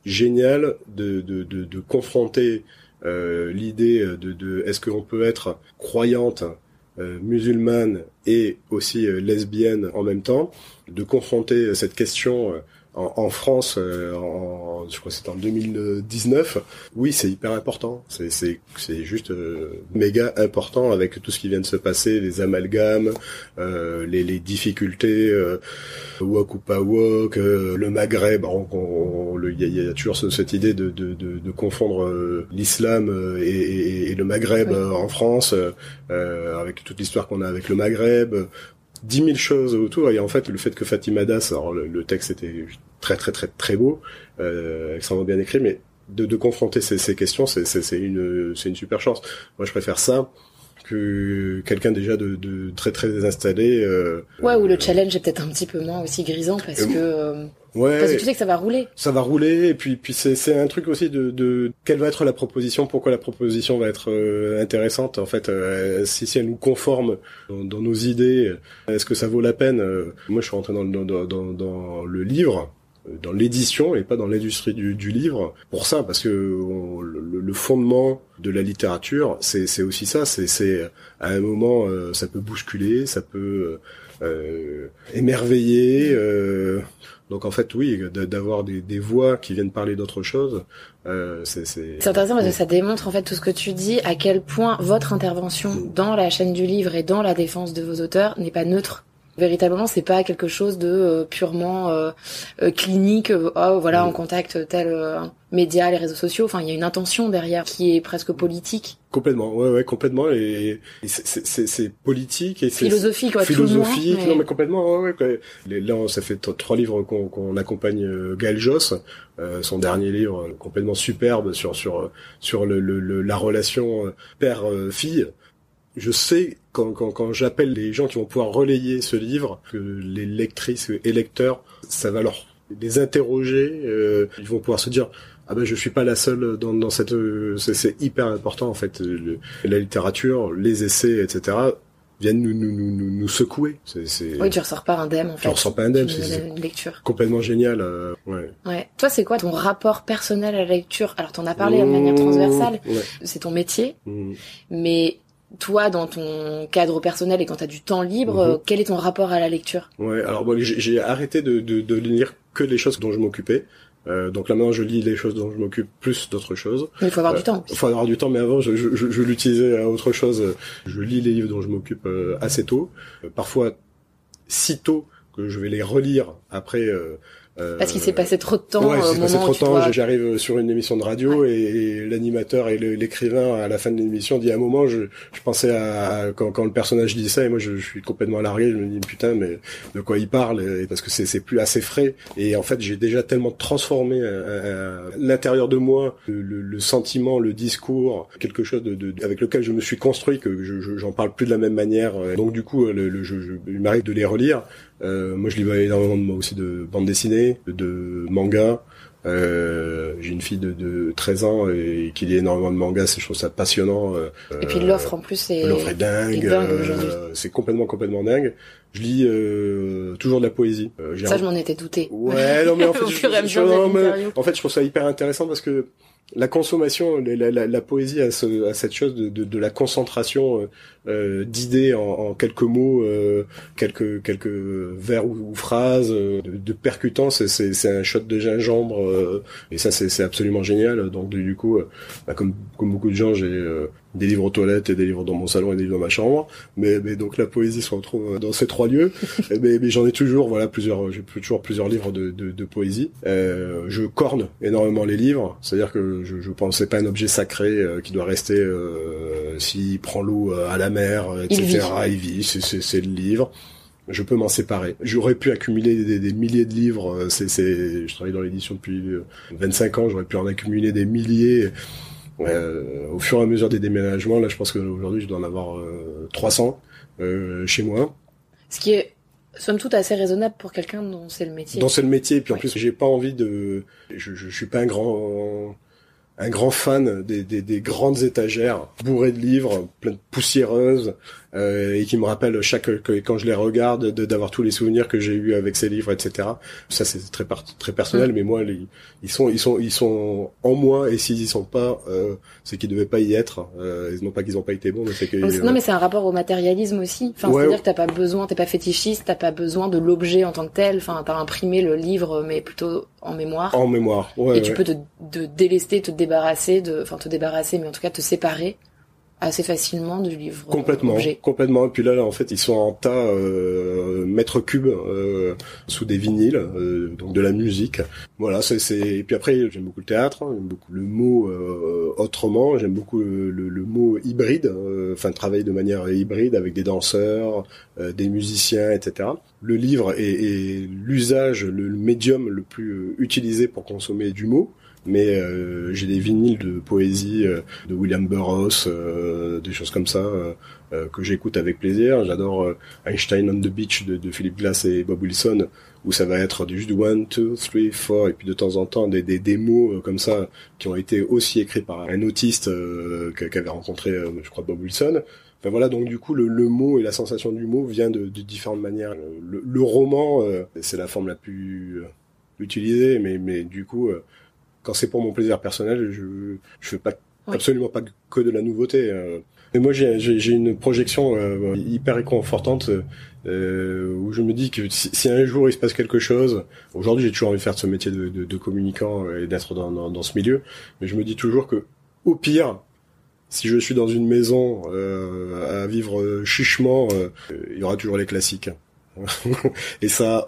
génial de, de, de, confronter euh, l'idée de, de est-ce qu'on peut être croyante euh, musulmane et aussi euh, lesbienne en même temps, de confronter cette question en, France, euh, en, je crois que c'était en 2019. Oui, c'est hyper important. C'est c'est c'est juste euh, méga important avec tout ce qui vient de se passer, les amalgames, euh, les, les difficultés, euh, wok ou pas wok, le Maghreb. Il y, a, toujours cette idée de de, de, de confondre l'islam et, et, le Maghreb en France, avec toute l'histoire qu'on a avec le Maghreb dix mille choses autour et en fait le fait que Fatima Das alors le, texte était très très très très beau euh, extrêmement bien écrit mais de, de confronter ces, ces questions c'est une c'est une super chance. Moi je préfère ça que quelqu'un déjà de, de, très très installé euh, ouais ou le euh, challenge est peut-être un petit peu moins aussi grisant parce que euh, Ouais. Parce que tu sais que ça va rouler. Ça va rouler et puis puis c'est c'est un truc aussi de de quelle va être la proposition, pourquoi la proposition va être euh, intéressante en fait euh, si si elle nous conforme dans, nos idées, est-ce que ça vaut la peine? Euh, Moi je suis rentré dans dans dans, dans le livre dans l'édition et pas dans l'industrie du, du, livre. Pour ça, parce que le, le, fondement de la littérature, c'est aussi ça. C'est à un moment, ça peut bousculer, ça peut émerveiller. Donc en fait, oui, d'avoir des, des, voix qui viennent parler d'autre chose, euh, c'est... C'est intéressant parce que ça démontre en fait tout ce que tu dis, à quel point votre intervention dans la chaîne du livre et dans la défense de vos auteurs n'est pas neutre véritablement c'est pas quelque chose de euh, purement euh, euh, clinique oh voilà en contact tel média les réseaux sociaux. Enfin il y a une intention derrière qui est presque politique. Complètement. Ouais ouais complètement. Et, c'est politique et philosophique quoi, philosophique. tout non mais complètement. Ouais, ouais là ça fait trois livres qu'on accompagne Gaël Joss son dernier livre complètement superbe sur sur sur le, le la relation père fille je sais quand, quand, quand j'appelle les gens qui vont pouvoir relayer ce livre, que les lectrices et lecteurs, ça va leur les interroger, euh, ils vont pouvoir se dire ah ben je suis pas la seule dans, dans cette c'est hyper important en fait la littérature, les essais etc viennent nous nous nous, nous secouer. Oui, tu ressors pas indemne en fait. Tu ressors pas indemne, c'est une lecture. Complètement génial. Euh, ouais. Ouais. Toi, c'est quoi ton rapport personnel à la lecture? Alors, t'en as parlé de manière transversale. C'est ton métier, mmh. mais toi, dans ton cadre personnel et quand tu as du temps libre, mhm. euh, quel est ton rapport à la lecture? Ouais, alors bon, j'ai arrêté de, de, de, lire que les choses dont je m'occupais. Euh, donc là maintenant je lis les choses dont je m'occupe plus d'autres choses. Mais il faut avoir du temps. Il faut avoir du temps, mais avant je, je, je, l'utilisais à autre chose. Je lis les livres dont je m'occupe euh, assez tôt, parfois si tôt que je vais les relire après euh, Parce qu'il s'est passé trop de temps. Ouais, il s'est passé trop de temps. J'arrive sur une émission de radio et, l'animateur et l'écrivain à la fin de l'émission dit à un moment, je, je pensais à, quand, quand, le personnage dit ça et moi je, je, suis complètement largué. Je me dis putain, mais de quoi il parle? Et, Parce que c'est plus assez frais. Et en fait, j'ai déjà tellement transformé euh, euh, l'intérieur de moi, le, le, sentiment, le discours, quelque chose de, de, avec lequel je me suis construit que je j'en parle plus de la même manière. Donc du coup, le, le, je, il m'arrive de les relire. Euh, moi, je lis énormément moi aussi de bande dessinée, de manga. Euh, j'ai une fille de, de 13 ans et qui lit énormément de mangas, je trouve ça passionnant. Euh, et puis l'offre en plus est l'offre est dingue, euh, c'est complètement complètement dingue. Je lis euh, toujours de la poésie. ça je m'en étais douté. Ouais, non mais en fait, je, en fait je trouve ça hyper intéressant parce que la consommation, la, la, la poésie a, ce, a, cette chose de, de, de la concentration euh, euh d'idées en, en, quelques mots, euh, quelques quelques vers ou, phrases, euh, de, de. C'est un shot de gingembre euh, et ça c'est absolument génial. Donc du coup, bah, comme comme beaucoup de gens, j'ai des livres aux toilettes et des livres dans mon salon et des livres dans ma chambre. Mais, mais donc la poésie se retrouve dans ces trois lieux. mais, mais j'en ai toujours, voilà, plusieurs, j'ai toujours plusieurs livres de, de, de poésie. Euh, je corne énormément les livres, c'est-à-dire que je, je pensais pas un objet sacré euh, qui doit rester euh, s'il prend l'eau euh, à la mer, etc. Il vit, c'est le livre je peux m'en séparer. J'aurais pu accumuler des, des, milliers de livres. C'est, c'est, je travaille dans l'édition depuis 25 ans. J'aurais pu en accumuler des milliers. Euh, au fur et à mesure des déménagements, là, je pense qu'aujourd'hui, je dois en avoir 300 euh, euh, chez moi. Ce qui est somme toute assez raisonnable pour quelqu'un dont c'est le métier. Dont c'est le métier, et puis en plus, j'ai pas envie de, je, je, je suis pas un grand un grand fan des, des, des, grandes étagères bourrées de livres, pleines de poussiéreuses, euh, et qui me rappellent chaque quand je les regarde d'avoir tous les souvenirs que j'ai eu avec ces livres, etc. Ça c'est très très personnel, mm. mais moi ils sont ils sont ils sont en moi et s'ils y sont pas, euh, c'est qu'ils devaient pas y être. Euh, non pas qu'ils ont pas été bons, mais c'est que non mais c'est un rapport au matérialisme aussi. Enfin c'est-à-dire que t'as pas besoin, t'es pas fétichiste, t'as pas besoin de l'objet en tant que tel. Enfin t'as imprimé le livre, mais plutôt en mémoire. En mémoire. Ouais, et tu peux te de délester, te débarrasser, de, enfin te débarrasser, mais en tout cas te séparer assez facilement du livre. Complètement, complètement. Et puis là, là, en fait, ils sont en tas euh, mètres cubes euh, sous des vinyles, euh, donc de la musique. Voilà, c'est. Et puis après, j'aime beaucoup le théâtre, hein, j'aime beaucoup le mot euh, autrement, j'aime beaucoup le, le, mot hybride, euh, enfin travailler de manière hybride avec des danseurs, euh, des musiciens, etc. Le livre est, est l'usage, le médium le plus utilisé pour consommer du mot mais euh, j'ai des vinyles de poésie euh, de William Burroughs, euh, des choses comme ça que j'écoute avec plaisir. J'adore Einstein on the Beach de, de, Philip Glass et Bob Wilson, où ça va être juste du one, two, three, four, et puis de temps en temps des, des, des mots comme ça qui ont été aussi écrits par un autiste qu'avait rencontré, je crois, Bob Wilson. Enfin voilà, donc du coup, le, le, mot et la sensation du mot vient de, de différentes manières. Le, le roman, c'est la forme la plus l'utiliser, mais mais du coup, euh, quand c'est pour mon plaisir personnel, je je fais pas absolument pas que de la nouveauté. Euh. Et moi, j'ai une projection euh, hyper réconfortante euh, où je me dis que si, un jour il se passe quelque chose, aujourd'hui j'ai toujours envie de faire ce métier de, de, de communicant et d'être dans, dans, dans, ce milieu, mais je me dis toujours que au pire, si je suis dans une maison euh, à vivre chichement, il y aura toujours les classiques. et ça,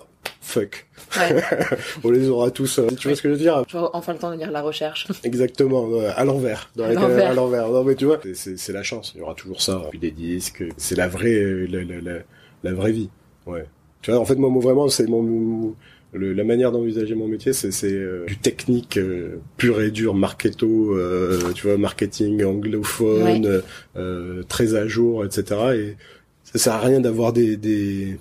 fuck. Ouais. on les aura tous. Euh, tu vois ce que je veux dire? Enfin le temps de lire la recherche. Exactement, à l'envers. Dans à l'envers. À l'envers. Non mais tu vois, c'est la chance. Il y aura toujours ça. Puis des disques. C'est la vraie, la, la, la, vraie vie. Ouais. Tu vois, en fait, moi, moi vraiment, c'est mon, le, la manière d'envisager mon métier, c'est euh, du technique euh, pur et dur, marketo, euh, tu vois, marketing anglophone, très à jour, etc. Et ça sert à rien d'avoir des, des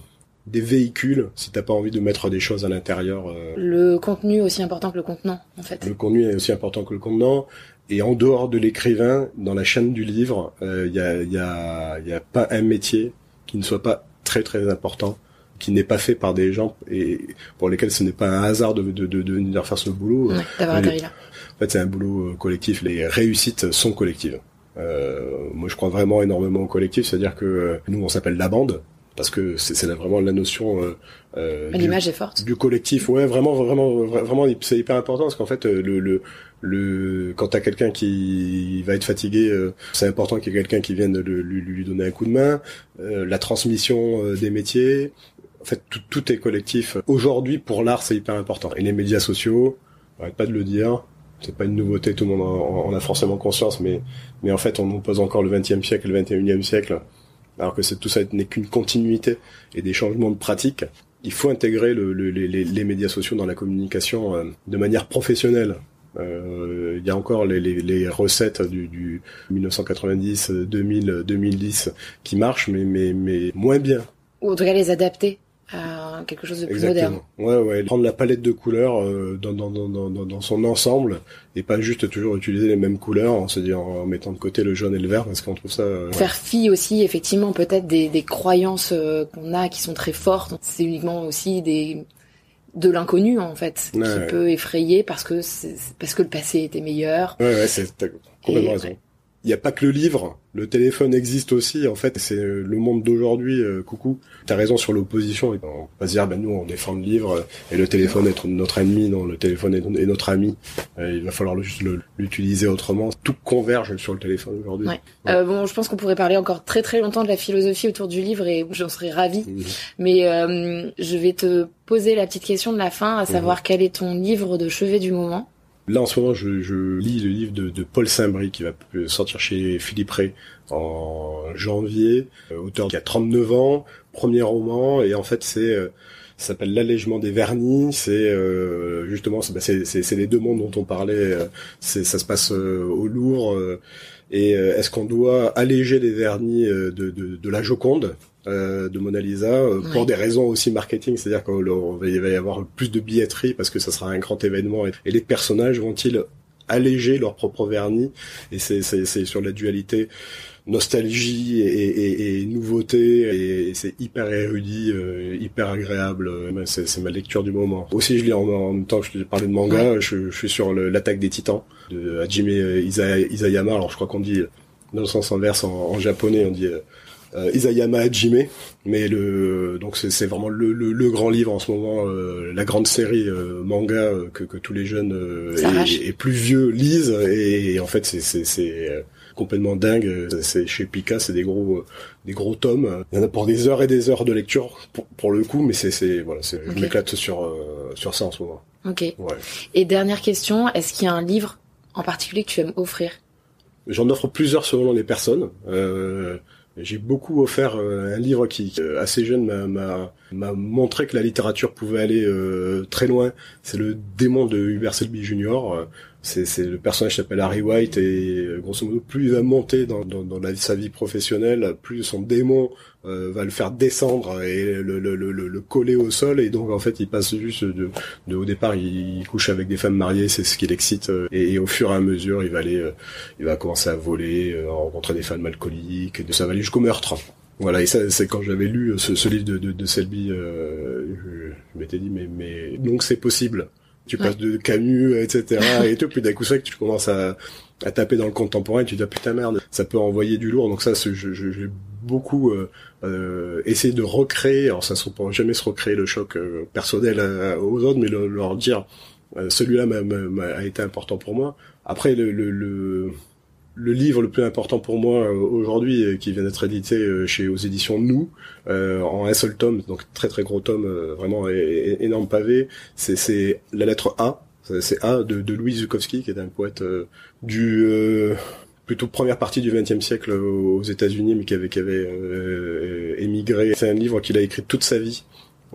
des véhicules si t'as pas envie de mettre des choses à l'intérieur. Euh. Le contenu est aussi important que le contenant, en fait. Le contenu est aussi important que le contenant. Et en dehors de l'écrivain, dans la chaîne du livre, il euh, y, a, y, a, y a pas un métier qui ne soit pas très très important, qui n'est pas fait par des gens et pour lesquels ce n'est pas un hasard de, de, de, de venir faire ce boulot. Ouais, là. En fait, c'est un boulot collectif. Les réussites sont collectives. Euh, moi, je crois vraiment énormément au collectif, c'est-à-dire que nous, on s'appelle la bande parce que c'est vraiment la notion euh, euh l'image est forte. du collectif. Ouais vraiment vraiment vraiment c'est hyper important parce qu'en fait euh, le le, le quand t'as quelqu'un qui va être fatigué c'est important qu'il y ait quelqu'un qui vienne lui, lui donner un coup de main. La transmission des métiers. En fait tout, tout est collectif. Aujourd'hui pour l'art c'est hyper important. Et les médias sociaux arrête pas de le dire c'est pas une nouveauté, tout le monde en, a forcément conscience, mais mais en fait on nous pose encore le 20e siècle, le 21e siècle alors que tout ça n'est qu'une continuité et des changements de pratique. Il faut intégrer le, les, médias sociaux dans la communication euh, de manière professionnelle. Euh, il y a encore les, recettes du, du 1990, 2000, 2010 qui marchent, mais, mais moins bien. Ou en tout cas les adapter à quelque chose de plus Exactement. moderne. Ouais, ouais. Prendre la palette de couleurs euh, dans, dans, dans, dans, dans son ensemble et pas juste toujours utiliser les mêmes couleurs en se disant en mettant de côté le jaune et le vert parce qu'on trouve ça. Euh, Faire fi aussi effectivement peut-être des, des croyances euh, qu'on a qui sont très fortes. C'est uniquement aussi des de l'inconnu en fait qui peut effrayer parce que parce que le passé était meilleur. Ouais, ouais, c'est complètement raison il n'y a pas que le livre, le téléphone existe aussi. En fait, c'est le monde d'aujourd'hui. Euh, coucou, t'as raison sur l'opposition. On va se dire, ben nous, on défend le livre et le téléphone est notre ennemi. Non, le téléphone est, notre ami. Euh, il va falloir juste l'utiliser autrement. Tout converge sur le téléphone aujourd'hui. Ouais. Euh, bon, je pense qu'on pourrait parler encore très très longtemps de la philosophie autour du livre et j'en serais ravie. Mhm. Mais euh, je vais te poser la petite question de la fin, à savoir mhm. quel est ton livre de chevet du moment? Là, en ce moment, je, lis le livre de, Paul Saint-Brie qui va sortir chez Philippe Ray en janvier. Euh, auteur qui a 39 ans, premier roman, et en fait, c'est euh, ça s'appelle l'allègement des vernis. C'est euh, justement, bah, c'est les deux mondes dont on parlait. ça se passe au Louvre. et est-ce qu'on doit alléger les vernis de la Joconde? Euh, de Mona Lisa euh, pour des raisons aussi marketing, c'est-à-dire qu'il va y avoir plus de billetterie parce que ça sera un grand événement et, les personnages vont-ils alléger leur propre vernis et c'est sur la dualité nostalgie et, et, nouveauté et c'est hyper érudit, euh, hyper agréable. C'est ma lecture du moment. Aussi, je lis en, même temps que je te parlais de manga, je, suis sur l'attaque des Titans de Hajime Isayama. Alors je crois qu'on dit dans le sens inverse en, japonais, on dit euh, Isayama Hajime, mais le donc c'est vraiment le, le, le, grand livre en ce moment, euh, la grande série euh, manga que, que tous les jeunes et, et, plus vieux lisent et, en fait c'est c'est complètement dingue. C'est chez Pika, c'est des gros, des gros tomes. Il y en a pour des heures et des heures de lecture pour, pour le coup, mais c'est, c'est voilà, c'est, je m'éclate sur sur ça en ce moment. Ok. Ouais. Et dernière question, est-ce qu'il y a un livre en particulier que tu aimes offrir? J'en offre plusieurs selon les personnes. Euh, j'ai beaucoup offert euh, un livre qui, euh, assez jeune, m'a montré que la littérature pouvait aller euh, très loin. C'est le démon de Hubert Selby Jr. C'est le personnage s'appelle Harry White et grosso modo, plus il va monter dans, sa vie professionnelle, plus son démon euh, va le faire descendre et le, le, le, le, coller au sol. Et donc en fait il passe juste de, de au départ il, couche avec des femmes mariées c'est ce qui l'excite euh, et, au fur et à mesure il va aller euh, il va commencer à voler rencontrer des femmes alcooliques et ça va aller jusqu'au meurtre. Voilà et ça c'est quand j'avais lu ce, ce, livre de, de, de Selby je, je m'étais dit mais mais donc c'est possible. Tu passes de Camus, etc. et tout, puis d'un coup, c'est que tu commences à, à taper dans le contemporain, tu te dis, ah, putain merde, ça peut envoyer du lourd. Donc ça, j'ai beaucoup euh, euh, essayé de recréer, alors ça ne pourra jamais se recréer le choc euh, personnel aux autres, mais leur dire, celui-là a été important pour moi. Après, le, le, le le livre le plus important pour moi aujourd'hui, qui vient d'être édité chez aux éditions Nous, en un seul tome, donc très très gros tome, vraiment énorme pavé, c'est la lettre A, c'est A de, Louis Zukowski, qui est un poète du plutôt première partie du XXe siècle aux États-Unis, mais qui avait émigré. C'est un livre qu'il a écrit toute sa vie.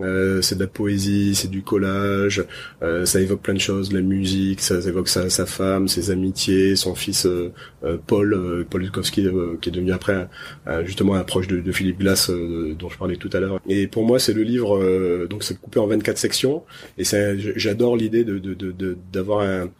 Euh, c'est de la poésie, c'est du collage, euh, ça évoque plein de choses, la musique, ça, évoque sa, sa, femme, ses amitiés, son fils euh, Paul, Paul Lukowski, qui est devenu après justement un proche de, de Philippe Glass dont je parlais tout à l'heure. Et pour moi, c'est le livre, donc c'est coupé en 24 sections, et j'adore l'idée de d'avoir de, un,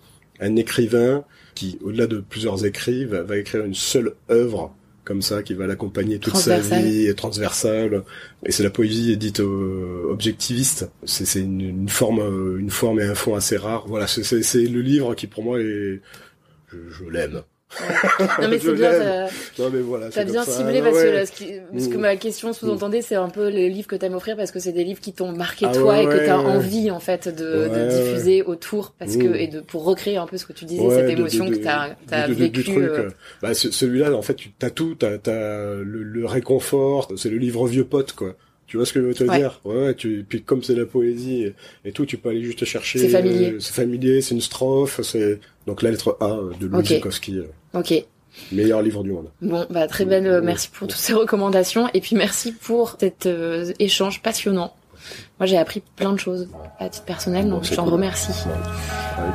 un écrivain qui, au-delà de plusieurs écrits, va, va écrire une seule œuvre comme ça qui va l'accompagner toute sa vie, transversale. Et c'est la poésie dite euh, objectiviste. C'est une, une, forme, euh, une forme et un fond assez rare. Voilà, c'est le livre qui pour moi est, je, je l'aime. Non mais c'est bien. Non mais voilà. T'as bien ciblé parce, que, parce que ma question sous-entendait c'est un peu les livres que t'aimes offrir parce que c'est des livres qui t'ont marqué ah toi et que t'as envie en fait de, de, diffuser autour parce que et de pour recréer un peu ce que tu disais cette émotion que t'as as vécu. Euh. Bah, celui-là en fait tu as tout, t'as as le, le réconfort, c'est le livre vieux pote quoi. Tu vois ce que je veux te dire? Ouais, tu puis comme c'est la poésie et, tout, tu peux aller juste chercher. C'est familier. c'est familier, c'est une strophe, c'est donc la lettre A de Louis okay. Euh, ok. Meilleur livre du monde. Bon, bah très belle. Euh, merci pour toutes ces recommandations et puis merci pour cet euh, échange passionnant. Moi, j'ai appris plein de choses à titre personnel, donc je t'en remercie.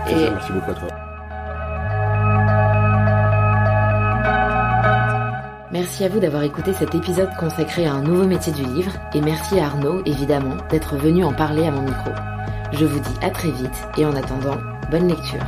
et... Merci beaucoup à toi. Merci à vous d'avoir écouté cet épisode consacré à un nouveau métier du livre et merci à Arnaud, évidemment, d'être venu en parler à mon micro. Je vous dis à très vite et en attendant, bonne lecture.